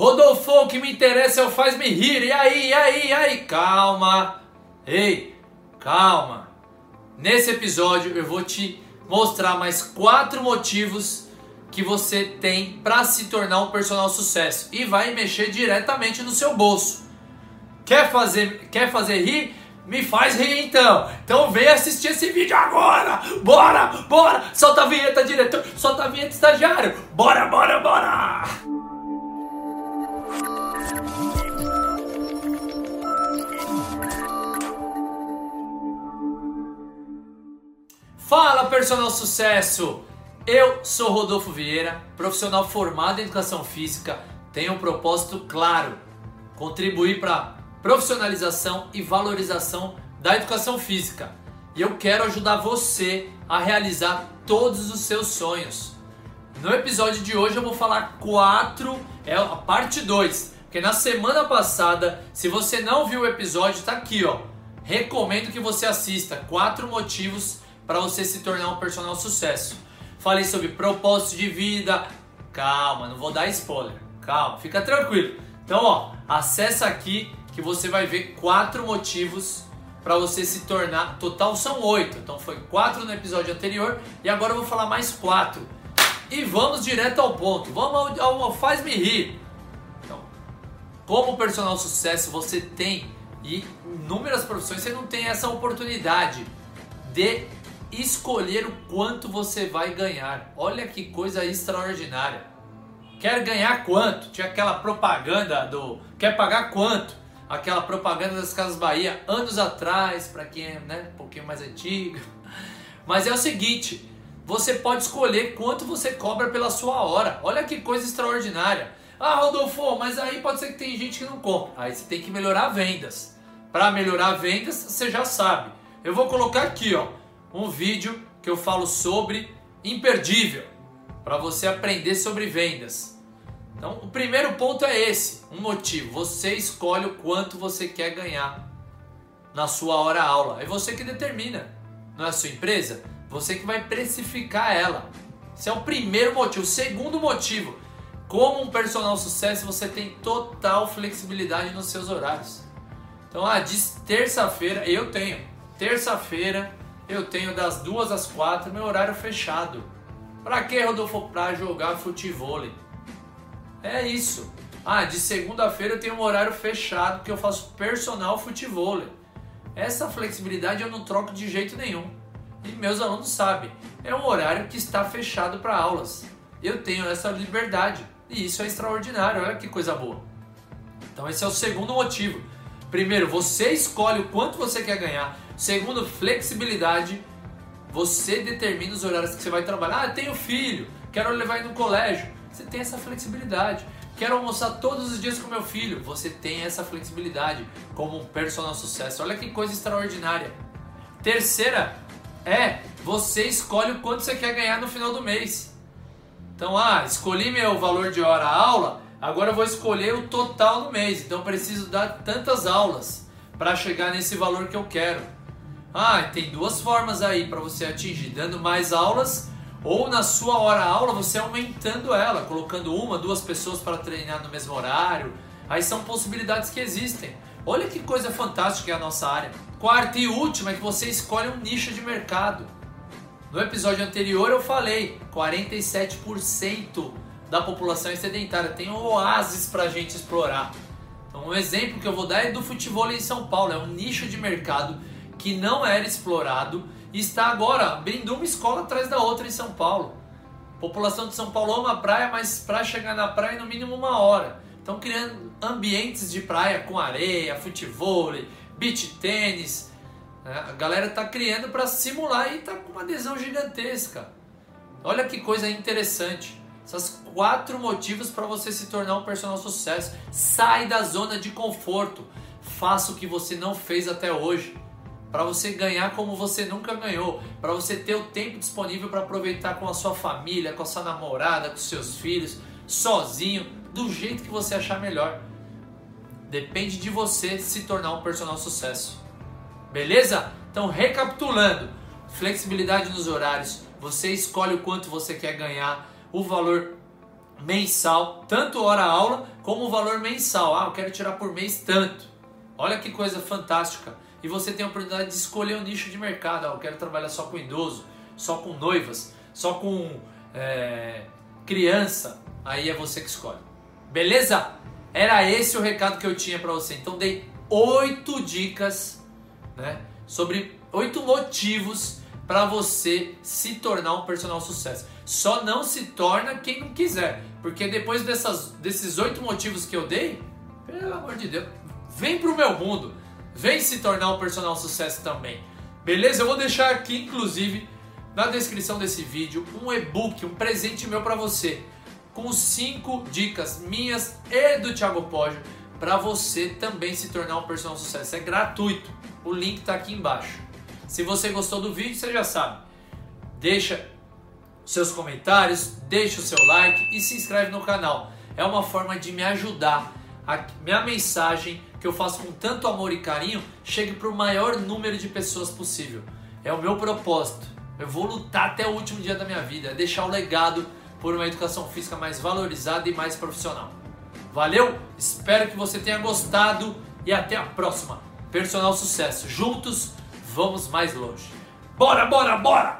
Rodolfo, o que me interessa é o faz-me rir. E aí, e aí, e aí? Calma. Ei, calma. Nesse episódio eu vou te mostrar mais quatro motivos que você tem para se tornar um personal sucesso e vai mexer diretamente no seu bolso. Quer fazer, quer fazer rir? Me faz rir então. Então vem assistir esse vídeo agora. Bora, bora. Solta a vinheta, diretor. Solta a vinheta, estagiário. Bora, bora, bora. Fala, personal sucesso. Eu sou Rodolfo Vieira, profissional formado em educação física, tenho um propósito claro: contribuir para profissionalização e valorização da educação física. E eu quero ajudar você a realizar todos os seus sonhos. No episódio de hoje eu vou falar quatro, é a parte 2, porque na semana passada, se você não viu o episódio, está aqui, ó. Recomendo que você assista quatro motivos para você se tornar um personal sucesso falei sobre propósito de vida. Calma, não vou dar spoiler. Calma, fica tranquilo. Então, ó, acessa aqui que você vai ver quatro motivos para você se tornar. Total são oito. Então foi quatro no episódio anterior e agora eu vou falar mais quatro. E vamos direto ao ponto. Vamos ao, ao faz-me rir. Então, como personal sucesso você tem e inúmeras profissões você não tem essa oportunidade de escolher o quanto você vai ganhar. Olha que coisa extraordinária. Quer ganhar quanto? Tinha aquela propaganda do quer pagar quanto? Aquela propaganda das Casas Bahia anos atrás, para quem é né, um pouquinho mais antigo. Mas é o seguinte, você pode escolher quanto você cobra pela sua hora. Olha que coisa extraordinária. Ah, Rodolfo, mas aí pode ser que tem gente que não compra. Aí você tem que melhorar vendas. Para melhorar vendas, você já sabe. Eu vou colocar aqui, ó um vídeo que eu falo sobre imperdível para você aprender sobre vendas. Então, o primeiro ponto é esse, um motivo. Você escolhe o quanto você quer ganhar na sua hora aula. É você que determina. Não é a sua empresa? Você que vai precificar ela. Esse é o primeiro motivo. O segundo motivo, como um personal sucesso, você tem total flexibilidade nos seus horários. Então, ah, de terça-feira eu tenho. Terça-feira eu tenho das duas às quatro meu horário fechado. Pra que, Rodolfo? Pra jogar futebol. É isso. Ah, de segunda-feira eu tenho um horário fechado que eu faço personal futebol. Essa flexibilidade eu não troco de jeito nenhum. E meus alunos sabem, é um horário que está fechado para aulas. Eu tenho essa liberdade. E isso é extraordinário, olha que coisa boa. Então esse é o segundo motivo. Primeiro, você escolhe o quanto você quer ganhar. Segundo, flexibilidade. Você determina os horários que você vai trabalhar. Ah, tenho filho, quero levar ele no colégio. Você tem essa flexibilidade. Quero almoçar todos os dias com meu filho. Você tem essa flexibilidade como um personal sucesso. Olha que coisa extraordinária. Terceira é você escolhe o quanto você quer ganhar no final do mês. Então, ah, escolhi meu valor de hora aula, agora eu vou escolher o total no mês. Então, preciso dar tantas aulas para chegar nesse valor que eu quero. Ah, tem duas formas aí para você atingir, dando mais aulas ou na sua hora aula você aumentando ela, colocando uma, duas pessoas para treinar no mesmo horário. Aí são possibilidades que existem. Olha que coisa fantástica é a nossa área. Quarta e última é que você escolhe um nicho de mercado. No episódio anterior eu falei, 47% da população é sedentária, tem oásis para a gente explorar. Então um exemplo que eu vou dar é do futebol em São Paulo, é um nicho de mercado que não era explorado e está agora abrindo uma escola atrás da outra em São Paulo. A população de São Paulo ama praia, mas para chegar na praia no mínimo uma hora. Estão criando ambientes de praia com areia, futebol, beach tênis. Né? A galera está criando para simular e está com uma adesão gigantesca. Olha que coisa interessante. Essas quatro motivos para você se tornar um personal sucesso. Sai da zona de conforto. Faça o que você não fez até hoje para você ganhar como você nunca ganhou, para você ter o tempo disponível para aproveitar com a sua família, com a sua namorada, com seus filhos, sozinho, do jeito que você achar melhor. Depende de você se tornar um personal sucesso. Beleza? Então, recapitulando: flexibilidade nos horários, você escolhe o quanto você quer ganhar, o valor mensal, tanto hora aula como o valor mensal. Ah, eu quero tirar por mês tanto. Olha que coisa fantástica. E você tem a oportunidade de escolher o nicho de mercado. Ah, eu quero trabalhar só com idoso, só com noivas, só com é, criança. Aí é você que escolhe. Beleza? Era esse o recado que eu tinha para você. Então dei oito dicas, né, sobre oito motivos para você se tornar um personal sucesso. Só não se torna quem não quiser, porque depois dessas, desses oito motivos que eu dei, pelo amor de Deus, vem pro meu mundo, vem se tornar um personal sucesso também. Beleza? Eu vou deixar aqui, inclusive, na descrição desse vídeo, um e-book, um presente meu para você, com cinco dicas minhas e do Thiago Poggio para você também se tornar um personal sucesso. É gratuito. O link está aqui embaixo. Se você gostou do vídeo, você já sabe. Deixa seus comentários, deixa o seu like e se inscreve no canal. É uma forma de me ajudar a minha mensagem que eu faço com tanto amor e carinho chegue para o maior número de pessoas possível. É o meu propósito. Eu vou lutar até o último dia da minha vida, é deixar o legado por uma educação física mais valorizada e mais profissional. Valeu? Espero que você tenha gostado e até a próxima. Personal sucesso. Juntos vamos mais longe. Bora, bora, bora!